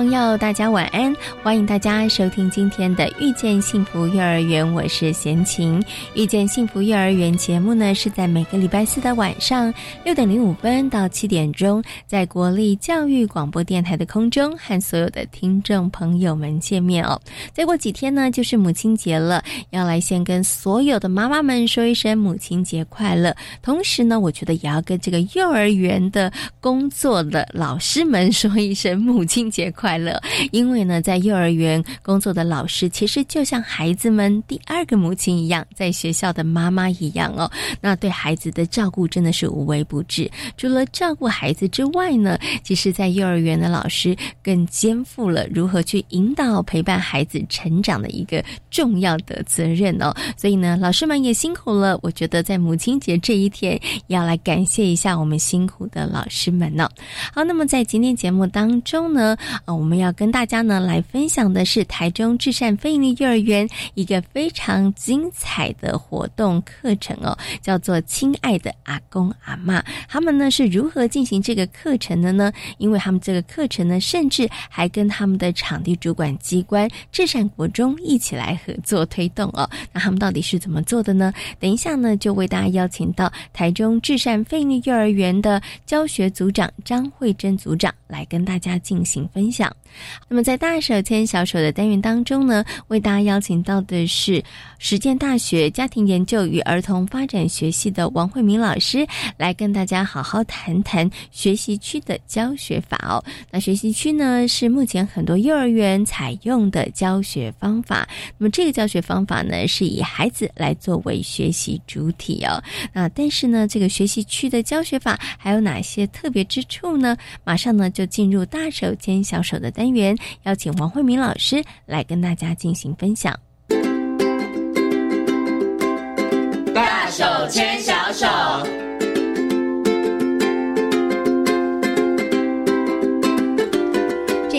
朋友，大家晚安！欢迎大家收听今天的《遇见幸福幼儿园》，我是贤琴。《遇见幸福幼儿园》节目呢，是在每个礼拜四的晚上六点零五分到七点钟，在国立教育广播电台的空中和所有的听众朋友们见面哦。再过几天呢，就是母亲节了，要来先跟所有的妈妈们说一声母亲节快乐。同时呢，我觉得也要跟这个幼儿园的工作的老师们说一声母亲节快乐。快乐，因为呢，在幼儿园工作的老师其实就像孩子们第二个母亲一样，在学校的妈妈一样哦。那对孩子的照顾真的是无微不至。除了照顾孩子之外呢，其实，在幼儿园的老师更肩负了如何去引导、陪伴孩子成长的一个重要的责任哦。所以呢，老师们也辛苦了。我觉得在母亲节这一天，要来感谢一下我们辛苦的老师们呢。好，那么在今天节目当中呢，我们要跟大家呢来分享的是台中至善非营利幼儿园一个非常精彩的活动课程哦，叫做“亲爱的阿公阿妈”。他们呢是如何进行这个课程的呢？因为他们这个课程呢，甚至还跟他们的场地主管机关至善国中一起来合作推动哦。那他们到底是怎么做的呢？等一下呢，就为大家邀请到台中至善非营利幼儿园的教学组长张慧珍组长来跟大家进行分享。那么，在大手牵小手的单元当中呢，为大家邀请到的是实践大学家庭研究与儿童发展学系的王慧明老师，来跟大家好好谈谈学习区的教学法哦。那学习区呢，是目前很多幼儿园采用的教学方法。那么，这个教学方法呢，是以孩子来作为学习主体哦。那但是呢，这个学习区的教学法还有哪些特别之处呢？马上呢，就进入大手牵小手的。单元邀请王慧明老师来跟大家进行分享。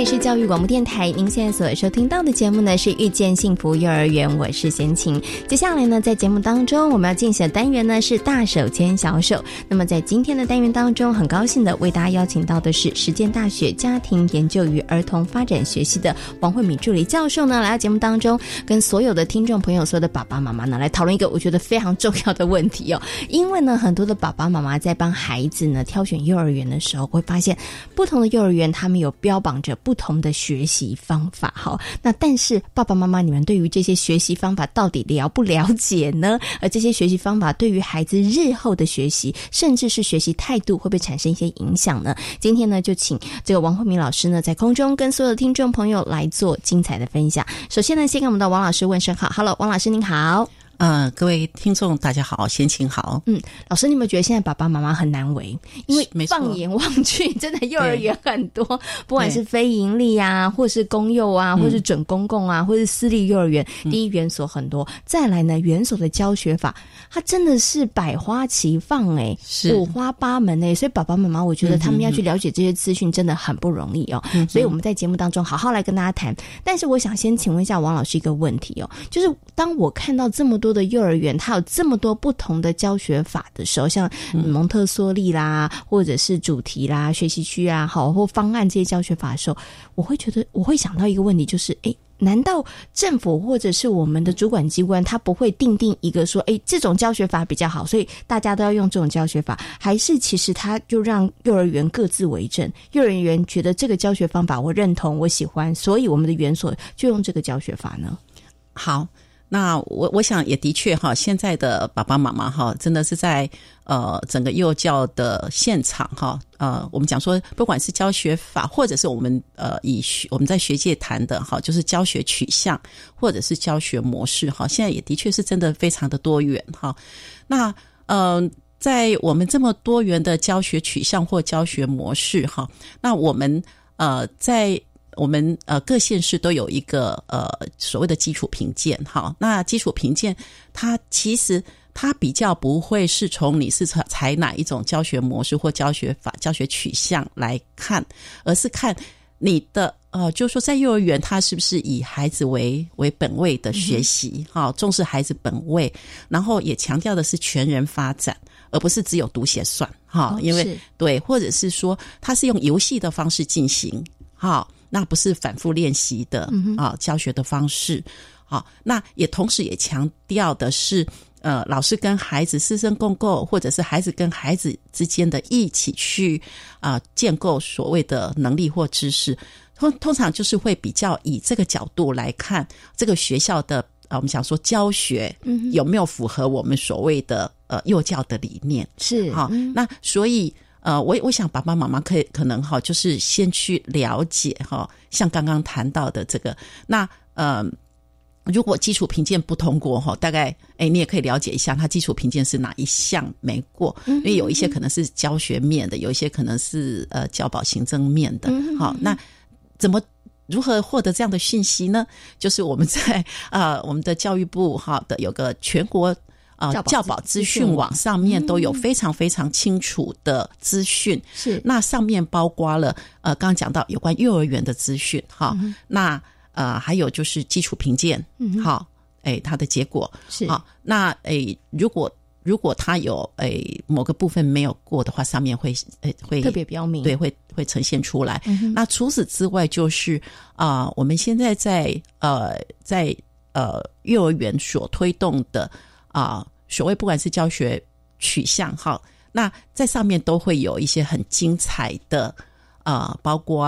这是教育广播电台，您现在所收听到的节目呢是遇见幸福幼儿园，我是贤琴。接下来呢，在节目当中我们要进行的单元呢是大手牵小手。那么在今天的单元当中，很高兴的为大家邀请到的是实践大学家庭研究与儿童发展学系的王慧敏助理教授呢，来到节目当中，跟所有的听众朋友、所有的爸爸妈妈呢，来讨论一个我觉得非常重要的问题哦。因为呢，很多的爸爸妈妈在帮孩子呢挑选幼儿园的时候，会发现不同的幼儿园他们有标榜着不。不同的学习方法，好，那但是爸爸妈妈，你们对于这些学习方法到底了不了解呢？而这些学习方法对于孩子日后的学习，甚至是学习态度，会不会产生一些影响呢？今天呢，就请这个王慧明老师呢，在空中跟所有的听众朋友来做精彩的分享。首先呢，先跟我们的王老师问声好，Hello，王老师您好。嗯，各位听众大家好，先请好。嗯，老师，你有没有觉得现在爸爸妈妈很难为？因为放眼望去，真的幼儿园很多，不管是非盈利啊，或是公幼啊，或是准公共啊，或是私立幼儿园，第一园所很多。再来呢，园所的教学法，它真的是百花齐放，哎，五花八门哎。所以爸爸妈妈，我觉得他们要去了解这些资讯，真的很不容易哦。所以我们在节目当中好好来跟大家谈。但是我想先请问一下王老师一个问题哦，就是当我看到这么多。的幼儿园，它有这么多不同的教学法的时候，像蒙特梭利啦，或者是主题啦、学习区啊，好或方案这些教学法的时候，我会觉得我会想到一个问题，就是诶，难道政府或者是我们的主管机关，他不会定定一个说，哎，这种教学法比较好，所以大家都要用这种教学法？还是其实他就让幼儿园各自为政？幼儿园觉得这个教学方法我认同，我喜欢，所以我们的园所就用这个教学法呢？好。那我我想也的确哈，现在的爸爸妈妈哈，真的是在呃整个幼教的现场哈，呃，我们讲说，不管是教学法，或者是我们呃以学我们在学界谈的哈，就是教学取向或者是教学模式哈，现在也的确是真的非常的多元哈。那呃，在我们这么多元的教学取向或教学模式哈，那我们呃在。我们呃各县市都有一个呃所谓的基础评鉴，哈，那基础评鉴它其实它比较不会是从你是采采哪一种教学模式或教学法、教学取向来看，而是看你的呃，就是说在幼儿园，它是不是以孩子为为本位的学习，哈，重视孩子本位，然后也强调的是全人发展，而不是只有读写算，哈，因为对，或者是说它是用游戏的方式进行，哈。那不是反复练习的啊，教学的方式，好，那也同时也强调的是，呃，老师跟孩子师生共构，或者是孩子跟孩子之间的一起去啊建构所谓的能力或知识，通通常就是会比较以这个角度来看这个学校的啊，我们想说教学有没有符合我们所谓的呃幼教的理念。是好，那所以。呃，我我想爸爸妈妈可以可能哈，就是先去了解哈，像刚刚谈到的这个，那呃，如果基础评鉴不通过哈，大概哎，你也可以了解一下，他基础评鉴是哪一项没过，因为有一些可能是教学面的，有一些可能是呃教保行政面的，好，那怎么如何获得这样的讯息呢？就是我们在 呃我们的教育部哈的有个全国。啊，教保资讯网上面都有非常非常清楚的资讯，是。那上面包括了呃，刚刚讲到有关幼儿园的资讯，哈，那呃还有就是基础评鉴，嗯好，哎，它的结果是。好，那哎，如果如果它有哎某个部分没有过的话，上面会哎会特别标明，对，会会呈现出来。那除此之外，就是啊，我们现在在呃在呃幼儿园所推动的。啊，所谓不管是教学取向哈，那在上面都会有一些很精彩的啊，包括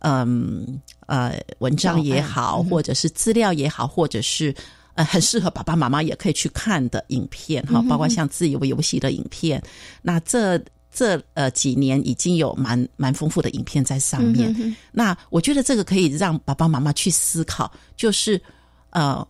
嗯呃文章也好，或者是资料也好，或者是呃很适合爸爸妈妈也可以去看的影片哈，包括像自由游戏的影片。那这这呃几年已经有蛮蛮丰富的影片在上面。那我觉得这个可以让爸爸妈妈去思考，就是呃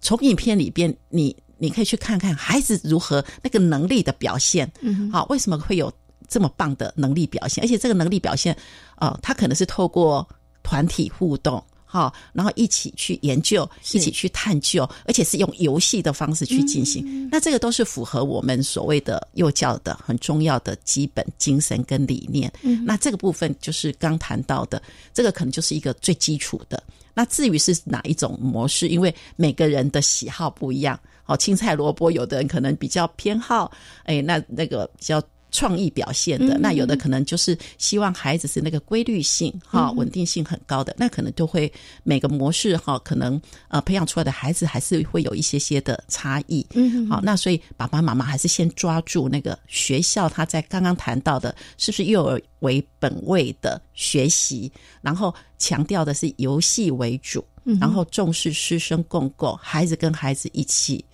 从影片里边你。你可以去看看孩子如何那个能力的表现，嗯，好，为什么会有这么棒的能力表现？而且这个能力表现，呃，他可能是透过团体互动，好，然后一起去研究，一起去探究，而且是用游戏的方式去进行。那这个都是符合我们所谓的幼教的很重要的基本精神跟理念。嗯，那这个部分就是刚谈到的，这个可能就是一个最基础的。那至于是哪一种模式，因为每个人的喜好不一样。哦，青菜萝卜，有的人可能比较偏好，哎，那那个比较创意表现的，那有的可能就是希望孩子是那个规律性哈，稳定性很高的，那可能就会每个模式哈，可能呃培养出来的孩子还是会有一些些的差异。嗯，好，那所以爸爸妈妈还是先抓住那个学校他在刚刚谈到的，是不是幼儿为本位的学习，然后强调的是游戏为主，然后重视师生共构，孩子跟孩子一起。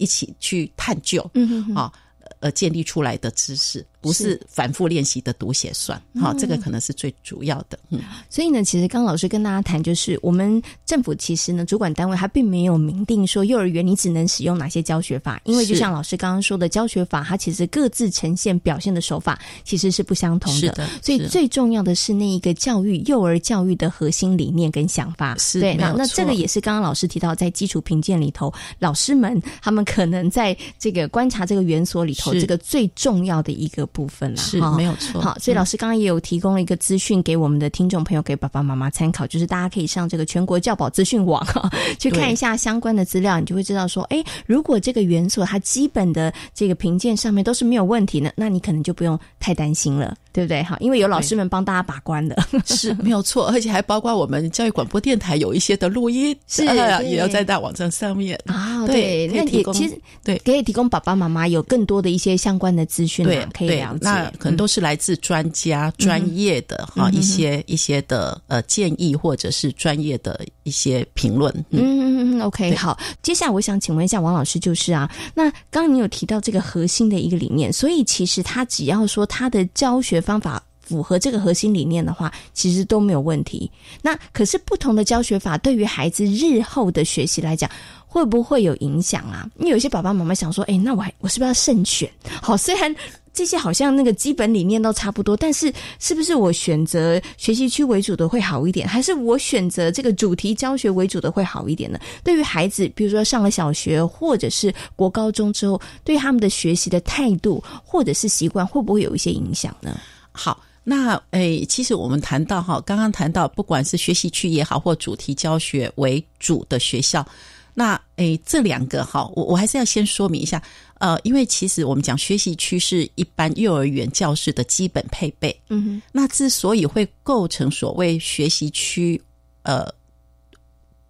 一起去探究，嗯啊，呃，建立出来的知识。不是反复练习的读写算，好，这个可能是最主要的。嗯，所以呢，其实刚老师跟大家谈，就是我们政府其实呢，主管单位它并没有明定说幼儿园你只能使用哪些教学法，因为就像老师刚刚说的，教学法它其实各自呈现表现的手法其实是不相同的。所以最重要的是那一个教育幼儿教育的核心理念跟想法。是，对，那那这个也是刚刚老师提到，在基础评鉴里头，老师们他们可能在这个观察这个园所里头，这个最重要的一个。部分了是没有错，好，所以老师刚刚也有提供了一个资讯给我们的听众朋友，给爸爸妈妈参考，就是大家可以上这个全国教保资讯网哈 去看一下相关的资料，你就会知道说，哎，如果这个元素它基本的这个评鉴上面都是没有问题的，那你可能就不用太担心了，对不对？哈，因为有老师们帮大家把关的，是没有错，而且还包括我们教育广播电台有一些的录音，是也要在大网站上面啊。啊，对，那也其实对可以提供爸爸妈妈有更多的一些相关的资讯，对，可以了解。那可能都是来自专家、专业的哈一些一些的呃建议，或者是专业的一些评论。嗯嗯嗯，OK，好。接下来我想请问一下王老师，就是啊，那刚刚你有提到这个核心的一个理念，所以其实他只要说他的教学方法。符合这个核心理念的话，其实都没有问题。那可是不同的教学法对于孩子日后的学习来讲，会不会有影响啊？因为有些爸爸妈妈想说，哎，那我还我是不是要慎选？好，虽然这些好像那个基本理念都差不多，但是是不是我选择学习区为主的会好一点，还是我选择这个主题教学为主的会好一点呢？对于孩子，比如说上了小学或者是国高中之后，对他们的学习的态度或者是习惯，会不会有一些影响呢？好。那诶，其实我们谈到哈，刚刚谈到，不管是学习区也好，或主题教学为主的学校，那诶，这两个哈，我我还是要先说明一下，呃，因为其实我们讲学习区是一般幼儿园教室的基本配备，嗯哼，那之所以会构成所谓学习区呃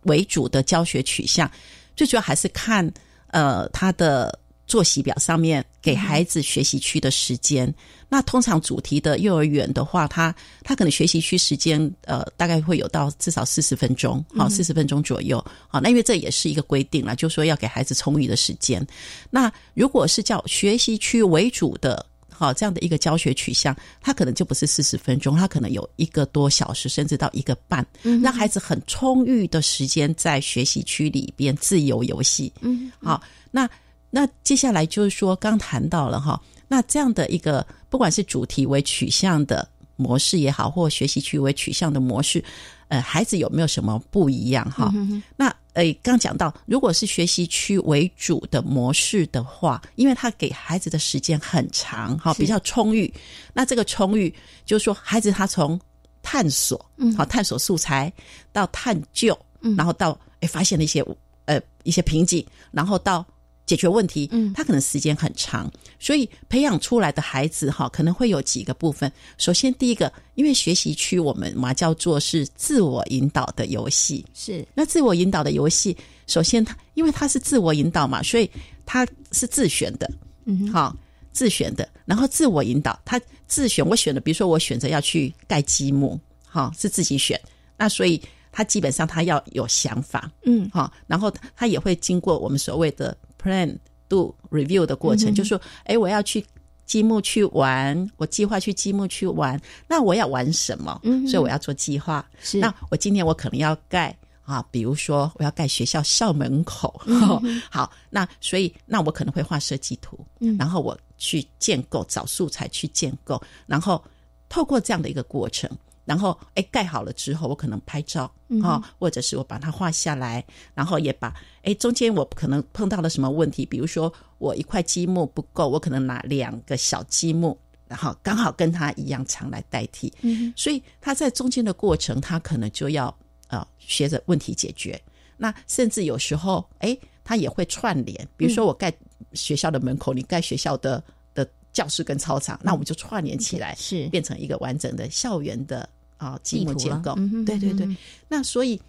为主的教学取向，最主要还是看呃他的。作息表上面给孩子学习区的时间，那通常主题的幼儿园的话，他他可能学习区时间呃大概会有到至少四十分钟，好四十分钟左右，好那因为这也是一个规定了，就说要给孩子充裕的时间。那如果是叫学习区为主的，好这样的一个教学取向，他可能就不是四十分钟，他可能有一个多小时，甚至到一个半，让孩子很充裕的时间在学习区里边自由游戏。嗯，好那。那接下来就是说，刚谈到了哈，那这样的一个不管是主题为取向的模式也好，或学习区为取向的模式，呃，孩子有没有什么不一样哈？那呃，刚讲到，如果是学习区为主的模式的话，因为他给孩子的时间很长哈，比较充裕。那这个充裕就是说，孩子他从探索，嗯，好，探索素材到探究，嗯，然后到哎发现了一些呃一些瓶颈，然后到。解决问题，嗯，他可能时间很长，所以培养出来的孩子哈，可能会有几个部分。首先，第一个，因为学习区我们嘛叫做是自我引导的游戏，是。那自我引导的游戏，首先他因为他是自我引导嘛，所以他是自选的，嗯，好，自选的，然后自我引导，他自选，我选的，比如说我选择要去盖积木，哈，是自己选，那所以他基本上他要有想法，嗯，好，然后他也会经过我们所谓的。Plan do review 的过程，就说，哎，我要去积木去玩，我计划去积木去玩，那我要玩什么？嗯，所以我要做计划。是，那我今天我可能要盖啊，比如说我要盖学校校门口。好，那所以那我可能会画设计图，嗯，然后我去建构，找素材去建构，然后透过这样的一个过程。然后，哎，盖好了之后，我可能拍照啊，或者是我把它画下来，然后也把，哎，中间我可能碰到了什么问题，比如说我一块积木不够，我可能拿两个小积木，然后刚好跟它一样长来代替。嗯，所以他在中间的过程，他可能就要呃学着问题解决。那甚至有时候，哎，他也会串联，比如说我盖学校的门口，你盖学校的的教室跟操场，那我们就串联起来，是变成一个完整的校园的。啊，积木结构，对对对。那所以，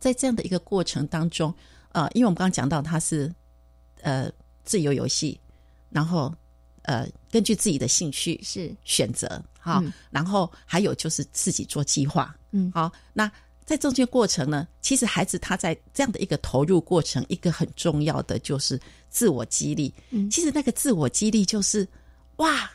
在这样的一个过程当中，呃，因为我们刚刚讲到它是呃自由游戏，然后呃根据自己的兴趣是选择哈，然后还有就是自己做计划，嗯，好。那在中间过程呢，其实孩子他在这样的一个投入过程，一个很重要的就是自我激励。嗯，其实那个自我激励就是哇，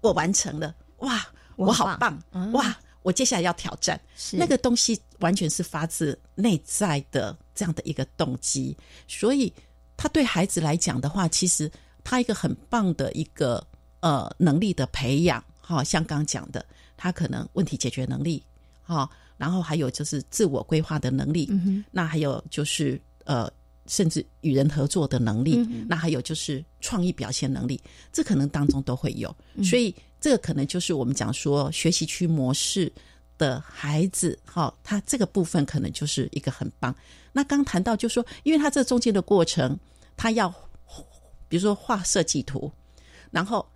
我完成了，哇，我好棒，哇。我接下来要挑战，那个东西完全是发自内在的这样的一个动机，所以他对孩子来讲的话，其实他一个很棒的一个呃能力的培养，哈，像刚讲的，他可能问题解决能力，哈，然后还有就是自我规划的能力，那还有就是呃，甚至与人合作的能力，那还有就是创意表现能力，这可能当中都会有，所以。这个可能就是我们讲说学习区模式的孩子，哈，他这个部分可能就是一个很棒。那刚谈到就说，因为他这中间的过程，他要比如说画设计图，然后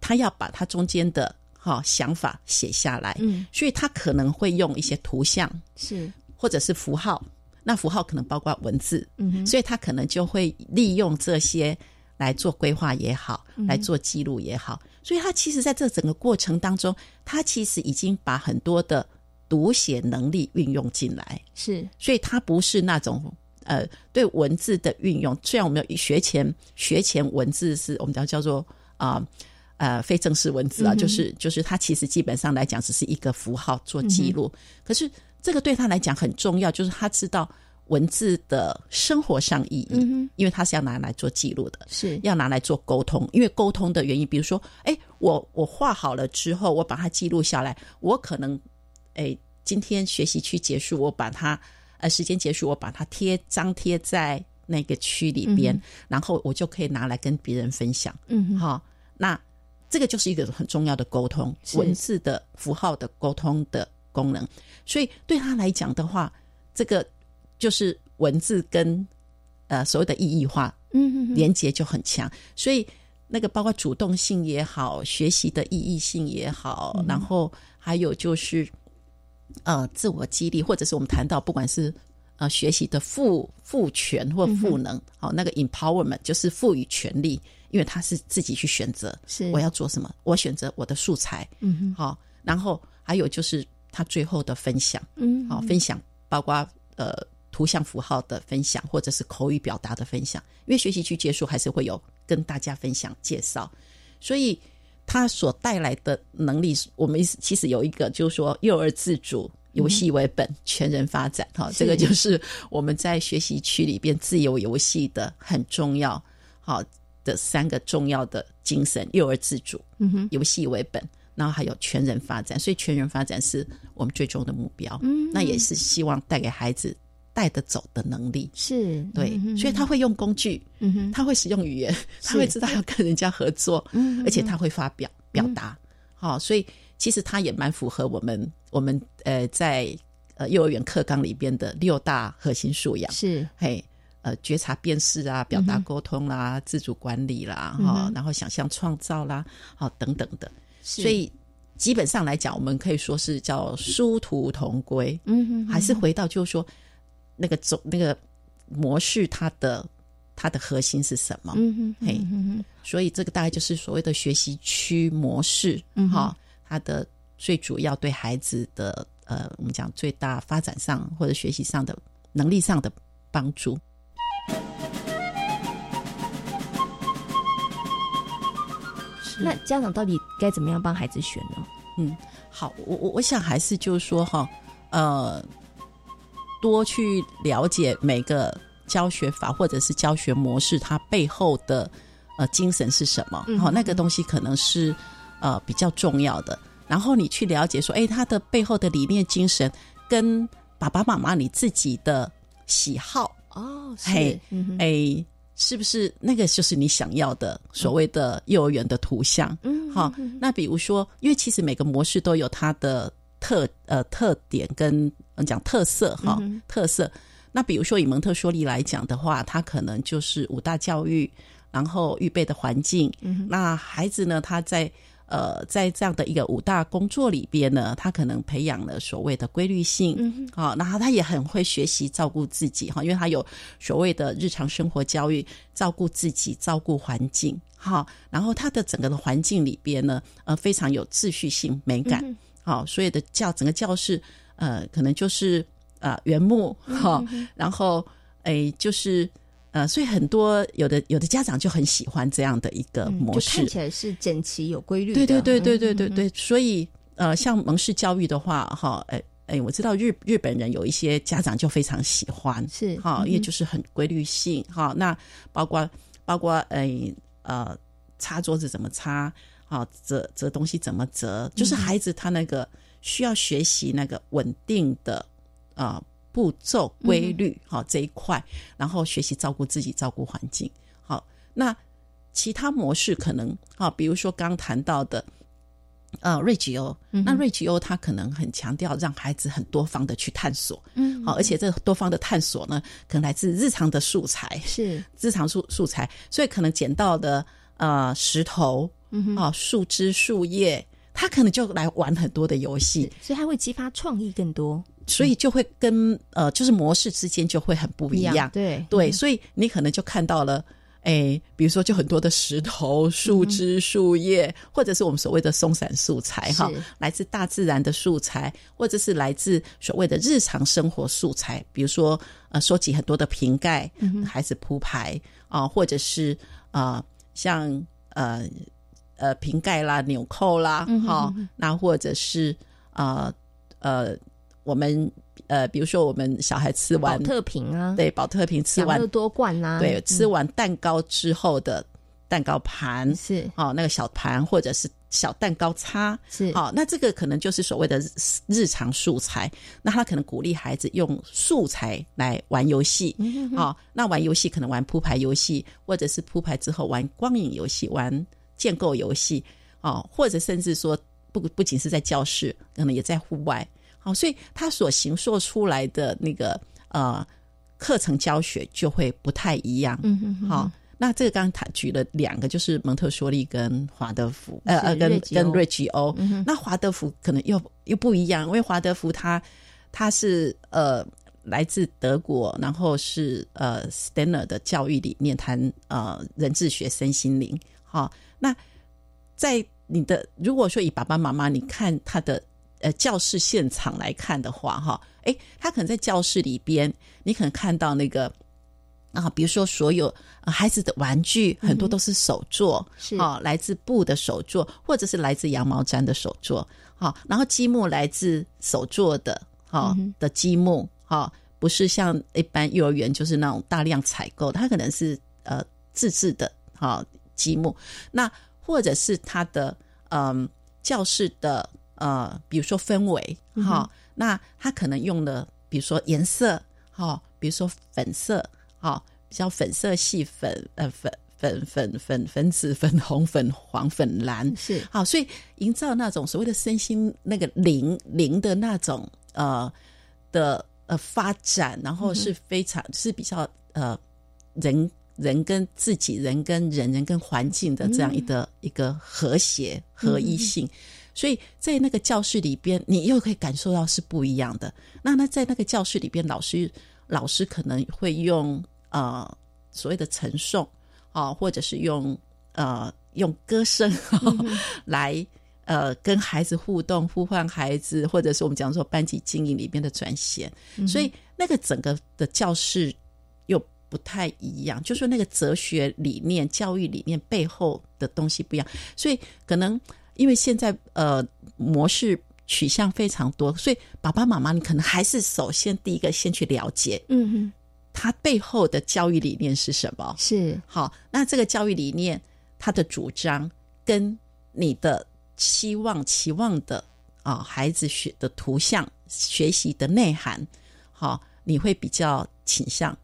他要把他中间的哈想法写下来，嗯，所以他可能会用一些图像是，或者是符号，那符号可能包括文字，嗯，所以他可能就会利用这些来做规划也好，来做记录也好。所以他其实在这整个过程当中，他其实已经把很多的读写能力运用进来，是，所以他不是那种呃对文字的运用。虽然我们有学前学前文字是我们叫叫做啊呃非正式文字啊，就是就是他其实基本上来讲只是一个符号做记录，可是这个对他来讲很重要，就是他知道。文字的生活上意义，因为它是要拿来做记录的，是要拿来做沟通。因为沟通的原因，比如说，哎，我我画好了之后，我把它记录下来，我可能，哎，今天学习区结束，我把它，呃，时间结束，我把它贴张贴在那个区里边，然后我就可以拿来跟别人分享。嗯，好，那这个就是一个很重要的沟通，文字的符号的沟通的功能。所以对他来讲的话，这个。就是文字跟呃所谓的意义化，嗯，连接就很强，所以那个包括主动性也好，学习的意义性也好，然后还有就是呃自我激励，或者是我们谈到不管是呃学习的赋赋权或赋能，好那个 empowerment 就是赋予权利，因为他是自己去选择，是。我要做什么，我选择我的素材，嗯，好，然后还有就是他最后的分享，嗯，好分享包括呃。图像符号的分享，或者是口语表达的分享，因为学习区结束还是会有跟大家分享介绍，所以它所带来的能力，我们其实有一个就是说幼儿自主、游戏为本、全人发展，哈，这个就是我们在学习区里边自由游戏的很重要，好的三个重要的精神：幼儿自主、嗯哼，游戏为本，然后还有全人发展。所以全人发展是我们最终的目标，嗯，那也是希望带给孩子。带得走的能力。是对，所以他会用工具，他会使用语言，他会知道要跟人家合作，而且他会发表表达。好，所以其实他也蛮符合我们我们呃在呃幼儿园课纲里边的六大核心素养。是。嘿呃觉察辨识啊，表达沟通啦，自主管理啦，哈，然后想象创造啦，好等等的。所以基本上来讲，我们可以说是叫殊途同归。嗯，还是回到就是说。那个总那个模式，它的它的核心是什么？嗯哼，嘿，所以这个大概就是所谓的学习区模式，嗯哈，它的最主要对孩子的呃，我们讲最大发展上或者学习上的能力上的帮助。那家长到底该怎么样帮孩子选呢？嗯，好，我我我想还是就是说哈，呃。多去了解每个教学法或者是教学模式，它背后的呃精神是什么？好，那个东西可能是呃比较重要的。然后你去了解说，哎，它的背后的理念精神跟爸爸妈妈你自己的喜好哦，嘿，哎，是不是那个就是你想要的所谓的幼儿园的图像？嗯，好，那比如说，因为其实每个模式都有它的。特呃特点跟讲特色哈特色，那比如说以蒙特梭利来讲的话，他可能就是五大教育，然后预备的环境。那孩子呢，他在呃在这样的一个五大工作里边呢，他可能培养了所谓的规律性，嗯好，然后他也很会学习照顾自己哈，因为他有所谓的日常生活教育，照顾自己，照顾环境，好，然后他的整个的环境里边呢，呃，非常有秩序性美感。好，所有的教整个教室，呃，可能就是呃原木哈，然后诶，就是呃，所以很多有的有的家长就很喜欢这样的一个模式，看起来是整齐有规律。对对对对对对对，所以呃，像蒙氏教育的话，哈，诶哎，我知道日日本人有一些家长就非常喜欢，是哈，因为就是很规律性哈，那包括包括哎呃，擦桌子怎么擦。啊，折折东西怎么折？就是孩子他那个需要学习那个稳定的啊步骤规律，好这一块，然后学习照顾自己、照顾环境。好，那其他模式可能啊，比如说刚谈到的呃瑞吉欧，那瑞吉欧他可能很强调让孩子很多方的去探索，嗯，好，而且这多方的探索呢，可能来自日常的素材，是日常素素材，所以可能捡到的呃石头。嗯啊，树枝、树叶，他可能就来玩很多的游戏，所以他会激发创意更多。所以就会跟呃，就是模式之间就会很不一样。对对，所以你可能就看到了。哎，比如说，就很多的石头、树枝、树叶，或者是我们所谓的松散素材，哈，来自大自然的素材，或者是来自所谓的日常生活素材，比如说，呃，收集很多的瓶盖，还是铺排啊，或者是啊，像呃呃瓶盖啦、纽扣啦，哈，那或者是啊呃我们。呃，比如说我们小孩吃完特瓶啊，对，保特瓶吃完多罐啊，对，吃完蛋糕之后的蛋糕盘是。哦，那个小盘或者是小蛋糕叉是。好，那这个可能就是所谓的日常素材。那他可能鼓励孩子用素材来玩游戏，好，那玩游戏可能玩铺牌游戏，或者是铺牌之后玩光影游戏、玩建构游戏，哦，或者甚至说不不仅是在教室，可能也在户外。好，所以他所形塑出来的那个呃课程教学就会不太一样。嗯嗯。好，那这个刚刚他举了两个，就是蒙特梭利跟华德福，呃呃，跟跟瑞吉欧。那华德福可能又又不一样，因为华德福他他是呃来自德国，然后是呃 Stanner 的教育理念，谈呃人智学、身心灵。好，那在你的如果说以爸爸妈妈，你看他的。呃，教室现场来看的话，哈，哎，他可能在教室里边，你可能看到那个啊，比如说所有孩子的玩具很多都是手做，是。啊，来自布的手做，或者是来自羊毛毡的手做，好，然后积木来自手做的，哈的积木，哈，不是像一般幼儿园就是那种大量采购，它可能是呃自制的，哈积木，那或者是他的嗯教室的。呃，比如说氛围，哈，那他可能用的，比如说颜色，哈，比如说粉色，哈，比较粉色系粉，呃，粉粉粉粉粉紫、粉红、粉黄、粉蓝，是。好，所以营造那种所谓的身心那个灵灵的那种呃的呃发展，然后是非常是比较呃人人跟自己人跟人人跟环境的这样一个一个和谐合一性。所以在那个教室里边，你又可以感受到是不一样的。那那在那个教室里边，老师老师可能会用呃所谓的陈诵啊，或者是用呃用歌声 来呃跟孩子互动，呼唤孩子，或者是我们讲说班级经营里边的转衔。所以那个整个的教室又不太一样，就说那个哲学理念、教育理念背后的东西不一样，所以可能。因为现在呃模式取向非常多，所以爸爸妈妈你可能还是首先第一个先去了解，嗯哼，他背后的教育理念是什么？是好，那这个教育理念他的主张跟你的期望期望的啊孩子学的图像学习的内涵，好，你会比较倾向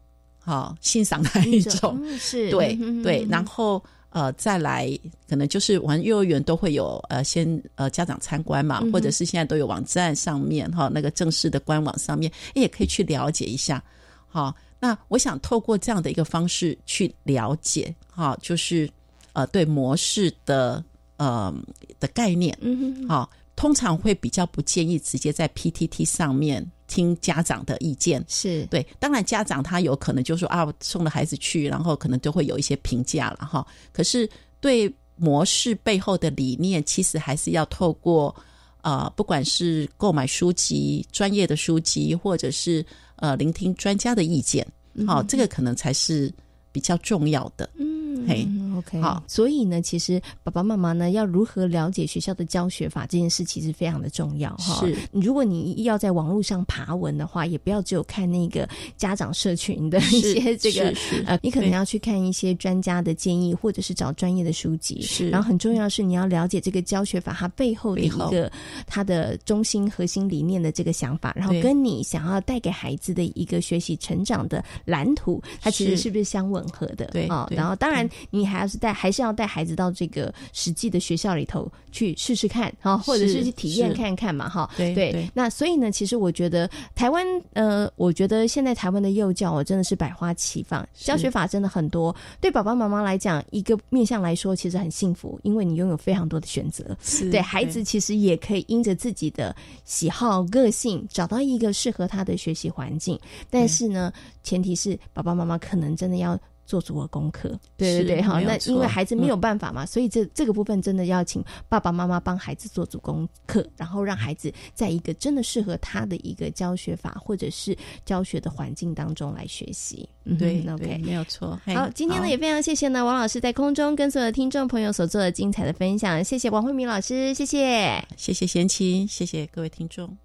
好欣赏那一种？是 对对，然后。呃，再来可能就是玩幼儿园都会有呃，先呃家长参观嘛，或者是现在都有网站上面哈，那个正式的官网上面也可以去了解一下。好，那我想透过这样的一个方式去了解哈，就是呃对模式的呃的概念，嗯哼，好，通常会比较不建议直接在 PTT 上面。听家长的意见。是。对，当然家长他有可能就说啊，送了孩子去，然后可能就会有一些评价了哈。可是对模式背后的理念，其实还是要透过呃，不管是购买书籍、专业的书籍，或者是呃聆听专家的意见，好，这个可能才是比较重要的。嗯，嘿。OK，好，所以呢，其实爸爸妈妈呢要如何了解学校的教学法这件事，其实非常的重要哈。是，如果你要在网络上爬文的话，也不要只有看那个家长社群的 一些这个呃，你可能要去看一些专家的建议，或者是找专业的书籍。是，然后很重要是你要了解这个教学法它背后的一个它的中心核心理念的这个想法，然后跟你想要带给孩子的一个学习成长的蓝图，它其实是不是相吻合的？对啊，然后当然你还要。是带，还是要带孩子到这个实际的学校里头去试试看，哈，或者是去体验看看嘛，哈。对对。那所以呢，其实我觉得台湾，呃，我觉得现在台湾的幼教我，真的是百花齐放，教学法真的很多。对爸爸妈妈来讲，一个面向来说，其实很幸福，因为你拥有非常多的选择。对孩子，其实也可以因着自己的喜好、个性，找到一个适合他的学习环境。但是呢，前提是爸爸妈妈可能真的要。做足了功课，对对对，好，那因为孩子没有办法嘛，所以这这个部分真的要请爸爸妈妈帮孩子做足功课，然后让孩子在一个真的适合他的一个教学法或者是教学的环境当中来学习。对，OK，没有错。好，今天呢也非常谢谢呢王老师在空中跟所有的听众朋友所做的精彩的分享，谢谢王慧敏老师，谢谢，谢谢贤妻，谢谢各位听众。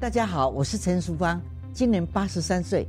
大家好，我是陈淑芳，今年八十三岁。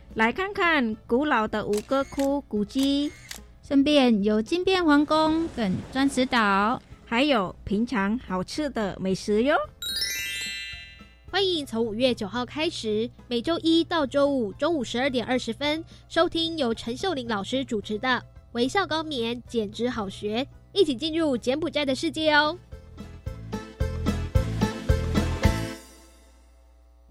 来看看古老的吴哥窟古迹，顺便有金边皇宫跟钻石岛，还有平常好吃的美食哟。欢迎从五月九号开始，每周一到周五中午十二点二十分收听由陈秀玲老师主持的《微笑高棉简直好学》，一起进入柬埔寨的世界哦。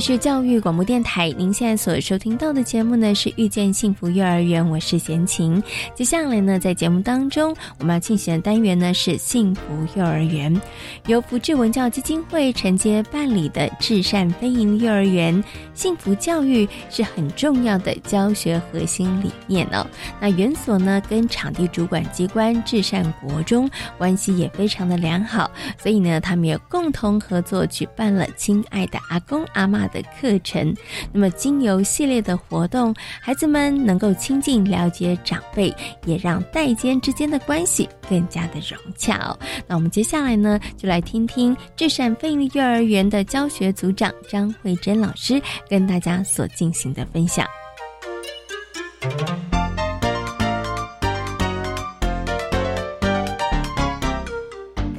是教育广播电台，您现在所收听到的节目呢是遇见幸福幼儿园，我是贤琴。接下来呢，在节目当中，我们要进行的单元呢是幸福幼儿园，由福智文教基金会承接办理的至善非营幼儿园。幸福教育是很重要的教学核心理念哦。那园所呢跟场地主管机关至善国中关系也非常的良好，所以呢，他们也共同合作举办了“亲爱的阿公阿妈”。的课程，那么经由系列的活动，孩子们能够亲近了解长辈，也让代间之间的关系更加的融洽。那我们接下来呢，就来听听智善飞利幼儿园的教学组长张慧珍老师跟大家所进行的分享。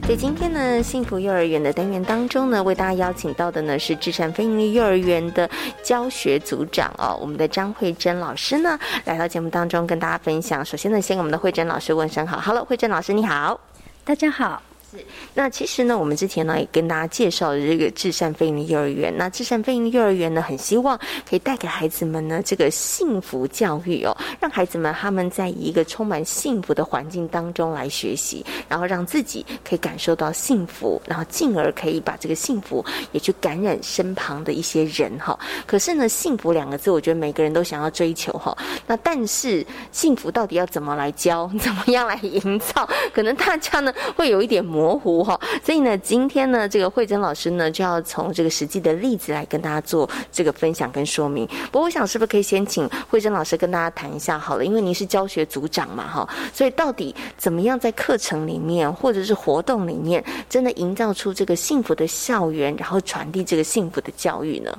在今天呢，幸福幼儿园的单元当中呢，为大家邀请到的呢是智善飞利幼儿园的教学组长哦，我们的张慧珍老师呢来到节目当中跟大家分享。首先呢，先给我们的慧珍老师问声好，Hello，慧珍老师你好，大家好。是，那其实呢，我们之前呢也跟大家介绍了这个至善飞鹰幼儿园。那至善飞鹰幼儿园呢，很希望可以带给孩子们呢这个幸福教育哦，让孩子们他们在一个充满幸福的环境当中来学习，然后让自己可以感受到幸福，然后进而可以把这个幸福也去感染身旁的一些人哈。可是呢，幸福两个字，我觉得每个人都想要追求哈。那但是幸福到底要怎么来教，怎么样来营造，可能大家呢会有一点模。模糊哈。所以呢，今天呢，这个慧珍老师呢，就要从这个实际的例子来跟大家做这个分享跟说明。不过，我想是不是可以先请慧珍老师跟大家谈一下好了，因为您是教学组长嘛哈，所以到底怎么样在课程里面或者是活动里面，真的营造出这个幸福的校园，然后传递这个幸福的教育呢？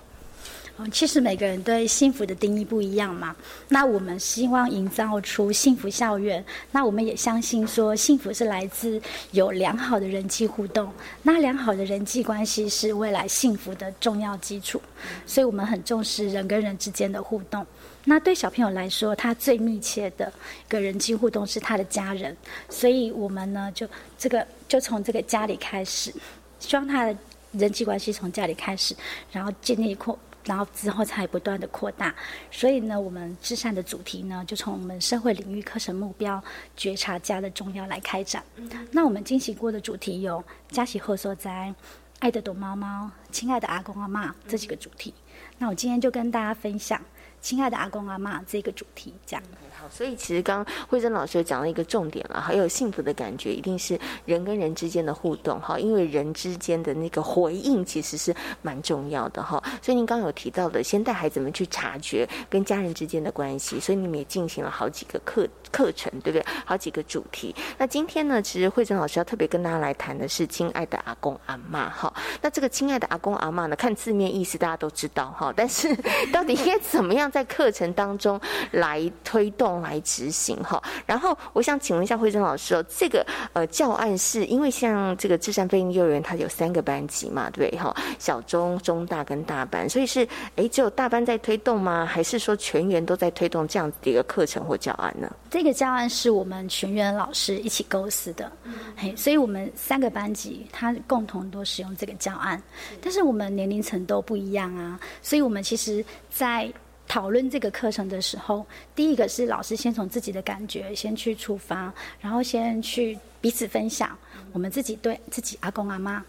其实每个人对幸福的定义不一样嘛。那我们希望营造出幸福校园，那我们也相信说，幸福是来自有良好的人际互动。那良好的人际关系是未来幸福的重要基础，所以我们很重视人跟人之间的互动。那对小朋友来说，他最密切的一个人际互动是他的家人，所以我们呢，就这个就从这个家里开始，希望他的人际关系从家里开始，然后建立扩。然后之后才不断的扩大，所以呢，我们至善的主题呢，就从我们社会领域课程目标觉察家的重要来开展。那我们进行过的主题有家喜贺所在、爱的躲猫猫、亲爱的阿公阿妈这几个主题。那我今天就跟大家分享亲爱的阿公阿妈这个主题，这样。所以其实刚慧珍老师讲了一个重点了，还有幸福的感觉，一定是人跟人之间的互动哈，因为人之间的那个回应其实是蛮重要的哈。所以您刚刚有提到的，先带孩子们去察觉跟家人之间的关系，所以你们也进行了好几个课课程，对不对？好几个主题。那今天呢，其实慧珍老师要特别跟大家来谈的是亲爱的阿公阿妈哈。那这个亲爱的阿公阿妈呢，看字面意思大家都知道哈，但是 到底应该怎么样在课程当中来推动？来执行哈，然后我想请问一下慧珍老师哦，这个呃教案是因为像这个智善飞鹰幼儿园，它有三个班级嘛，对哈，小中中大跟大班，所以是哎只有大班在推动吗？还是说全员都在推动这样子的一个课程或教案呢？这个教案是我们全员老师一起构思的，嘿，所以我们三个班级它共同都使用这个教案，但是我们年龄层都不一样啊，所以我们其实在。讨论这个课程的时候，第一个是老师先从自己的感觉先去出发，然后先去彼此分享我们自己对自己阿公阿妈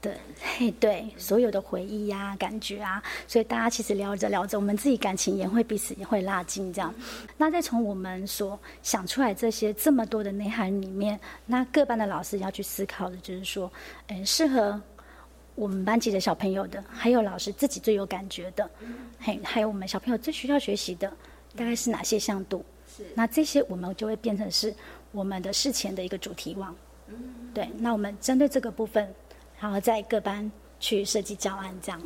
的嘿对所有的回忆呀、感觉啊，所以大家其实聊着聊着，我们自己感情也会彼此也会拉近这样。那再从我们所想出来这些这么多的内涵里面，那各班的老师要去思考的就是说，嗯，适合。我们班级的小朋友的，还有老师自己最有感觉的，嘿，还有我们小朋友最需要学习的，大概是哪些向度？是，那这些我们就会变成是我们的事前的一个主题网。嗯，对，那我们针对这个部分，然后在各班去设计教案，这样。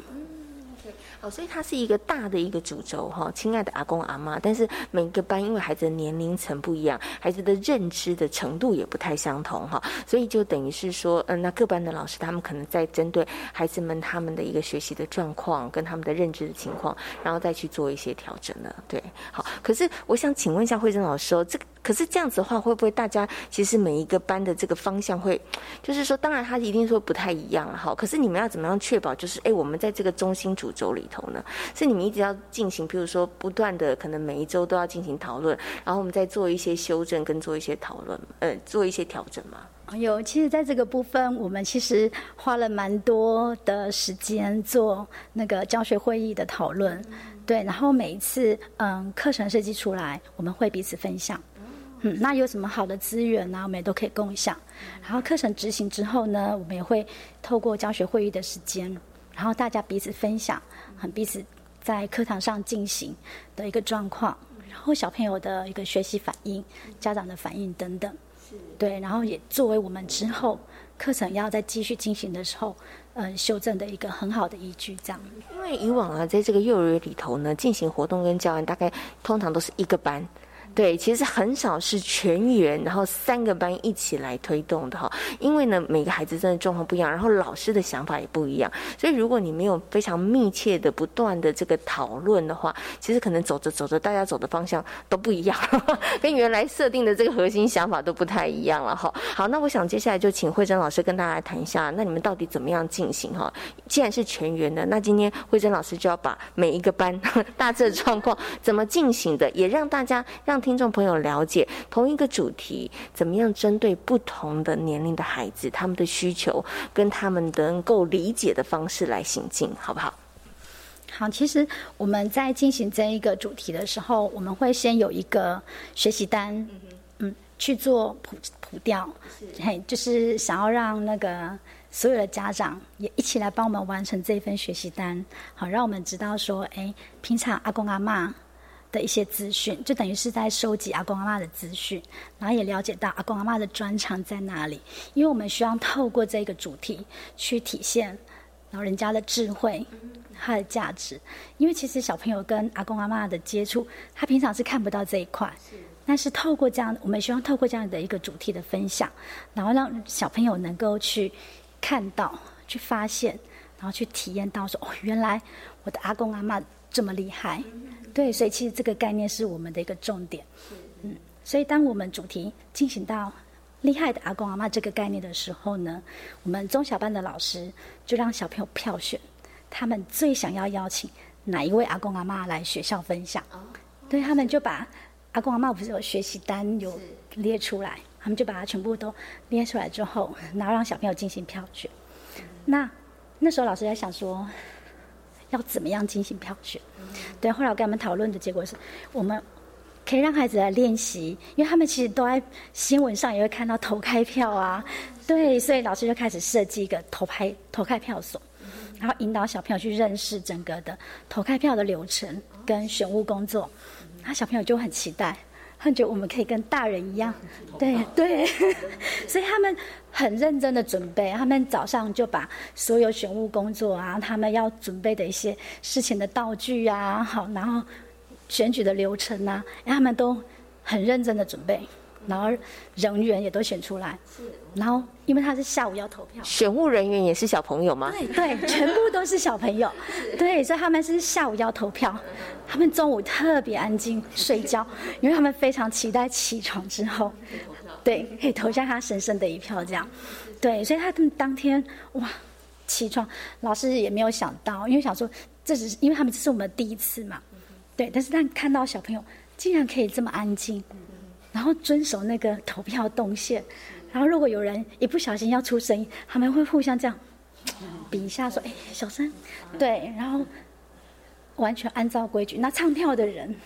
好，所以它是一个大的一个主轴哈，亲爱的阿公阿妈。但是每个班因为孩子的年龄层不一样，孩子的认知的程度也不太相同哈，所以就等于是说，嗯，那各班的老师他们可能在针对孩子们他们的一个学习的状况跟他们的认知的情况，然后再去做一些调整了。对，好。可是我想请问一下慧珍老师哦，这个。可是这样子的话，会不会大家其实每一个班的这个方向会，就是说，当然他一定说不太一样哈。可是你们要怎么样确保，就是哎，我们在这个中心主轴里头呢，是你们一直要进行，比如说不断的，可能每一周都要进行讨论，然后我们再做一些修正跟做一些讨论，呃，做一些调整嘛。有，其实在这个部分，我们其实花了蛮多的时间做那个教学会议的讨论，对，然后每一次嗯课程设计出来，我们会彼此分享。嗯，那有什么好的资源呢？我们也都可以共享。然后课程执行之后呢，我们也会透过教学会议的时间，然后大家彼此分享，很彼此在课堂上进行的一个状况，然后小朋友的一个学习反应、家长的反应等等。对，然后也作为我们之后课程要再继续进行的时候，嗯，修正的一个很好的依据。这样。因为以往啊，在这个幼儿园里头呢，进行活动跟教案，大概通常都是一个班。对，其实很少是全员，然后三个班一起来推动的哈。因为呢，每个孩子真的状况不一样，然后老师的想法也不一样，所以如果你没有非常密切的、不断的这个讨论的话，其实可能走着走着，大家走的方向都不一样，跟原来设定的这个核心想法都不太一样了哈。好，那我想接下来就请慧珍老师跟大家谈一下，那你们到底怎么样进行哈？既然是全员的，那今天慧珍老师就要把每一个班 大致的状况怎么进行的，也让大家让。听众朋友了解同一个主题，怎么样针对不同的年龄的孩子，他们的需求跟他们能够理解的方式来行进，好不好？好，其实我们在进行这一个主题的时候，我们会先有一个学习单，嗯，去做普普调，嘿，就是想要让那个所有的家长也一起来帮我们完成这一份学习单，好，让我们知道说，哎，平常阿公阿妈的一些资讯，就等于是在收集阿公阿妈的资讯，然后也了解到阿公阿妈的专长在哪里，因为我们需要透过这个主题去体现老人家的智慧，他的价值，因为其实小朋友跟阿公阿妈的接触，他平常是看不到这一块。但是透过这样，我们希望透过这样的一个主题的分享，然后让小朋友能够去看到、去发现，然后去体验到说：哦，原来我的阿公阿妈这么厉害。对，所以其实这个概念是我们的一个重点。嗯，所以当我们主题进行到厉害的阿公阿妈这个概念的时候呢，我们中小班的老师就让小朋友票选他们最想要邀请哪一位阿公阿妈来学校分享。对他们就把。阿公阿妈不是有学习单有列出来，他们就把它全部都列出来之后，然后让小朋友进行票选。那那时候老师在想说，要怎么样进行票选？对，后来我跟他们讨论的结果是，我们可以让孩子来练习，因为他们其实都在新闻上也会看到投开票啊，对，所以老师就开始设计一个投拍投开票所，然后引导小朋友去认识整个的投开票的流程跟选务工作。那小朋友就很期待，他觉得我们可以跟大人一样，对对，所以他们很认真的准备。他们早上就把所有选务工作啊，他们要准备的一些事情的道具啊，好，然后选举的流程啊，他们都很认真的准备。然后人员也都选出来，是。然后因为他是下午要投票，选务人员也是小朋友吗？对对，全部都是小朋友。对，所以他们是下午要投票，他们中午特别安静睡觉，因为他们非常期待起床之后，对，可以投下他神圣的一票，这样。对，所以他们当天哇，起床，老师也没有想到，因为想说这只是因为他们这是我们第一次嘛，对。但是但看到小朋友竟然可以这么安静。然后遵守那个投票动线，然后如果有人一不小心要出声音，他们会互相这样比一下，说：“哎，小声。”对，然后完全按照规矩。那唱票的人、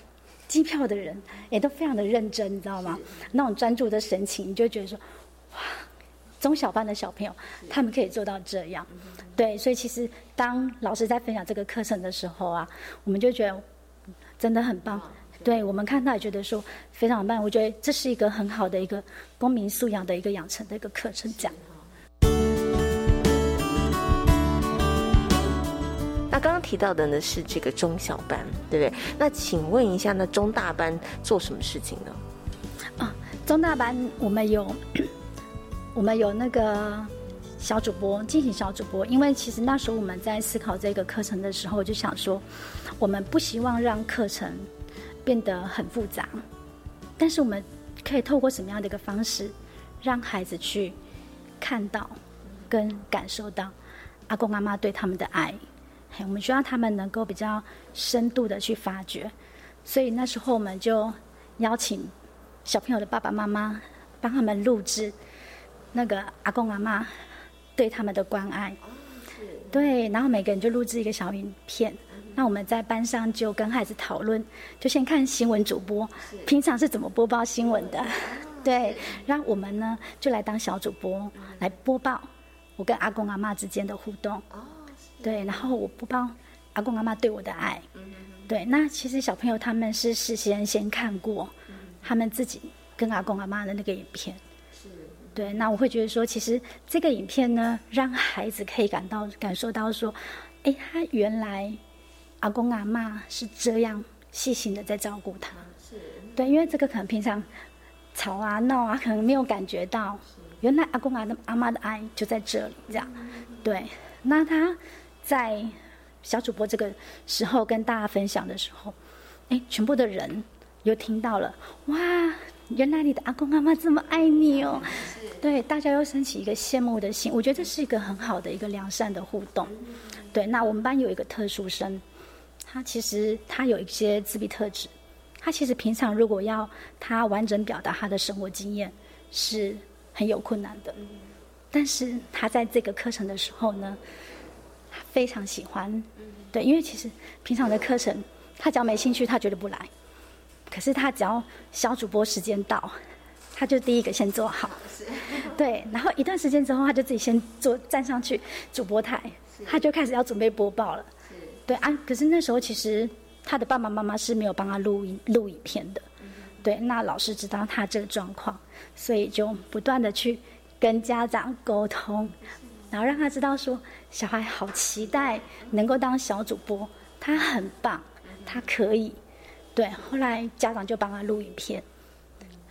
计票的人也都非常的认真，你知道吗？那种专注的神情，你就觉得说：“哇，中小班的小朋友他们可以做到这样。”对，所以其实当老师在分享这个课程的时候啊，我们就觉得真的很棒。对我们看到也觉得说非常棒，我觉得这是一个很好的一个公民素养的一个养成的一个课程讲。那刚刚提到的呢是这个中小班，对不对？那请问一下，那中大班做什么事情呢？啊，中大班我们有我们有那个小主播进行小主播，因为其实那时候我们在思考这个课程的时候，就想说我们不希望让课程。变得很复杂，但是我们可以透过什么样的一个方式，让孩子去看到跟感受到阿公阿妈对他们的爱？我们希望他们能够比较深度的去发掘，所以那时候我们就邀请小朋友的爸爸妈妈帮他们录制那个阿公阿妈对他们的关爱，对，然后每个人就录制一个小影片。那我们在班上就跟孩子讨论，就先看新闻主播平常是怎么播报新闻的，对，让我们呢就来当小主播来播报我跟阿公阿妈之间的互动，对，然后我不帮阿公阿妈对我的爱，对，那其实小朋友他们是事先先看过他们自己跟阿公阿妈的那个影片，对，那我会觉得说，其实这个影片呢，让孩子可以感到感受到说，哎，他原来。阿公阿妈是这样细心的在照顾他，是。对，因为这个可能平常吵啊闹啊，可能没有感觉到，原来阿公阿的阿妈的爱就在这里，这样，对。那他在小主播这个时候跟大家分享的时候，哎，全部的人又听到了，哇，原来你的阿公阿妈这么爱你哦，对，大家又升起一个羡慕的心，我觉得这是一个很好的一个良善的互动，对。那我们班有一个特殊生。他其实他有一些自闭特质，他其实平常如果要他完整表达他的生活经验是很有困难的，但是他在这个课程的时候呢，他非常喜欢，对，因为其实平常的课程他只要没兴趣，他绝对不来，可是他只要小主播时间到，他就第一个先做好。对，然后一段时间之后，他就自己先坐站上去主播台，他就开始要准备播报了。对啊，可是那时候其实他的爸爸妈妈是没有帮他录音录影片的。对，那老师知道他这个状况，所以就不断的去跟家长沟通，然后让他知道说，小孩好期待能够当小主播，他很棒，他可以。对，后来家长就帮他录影片，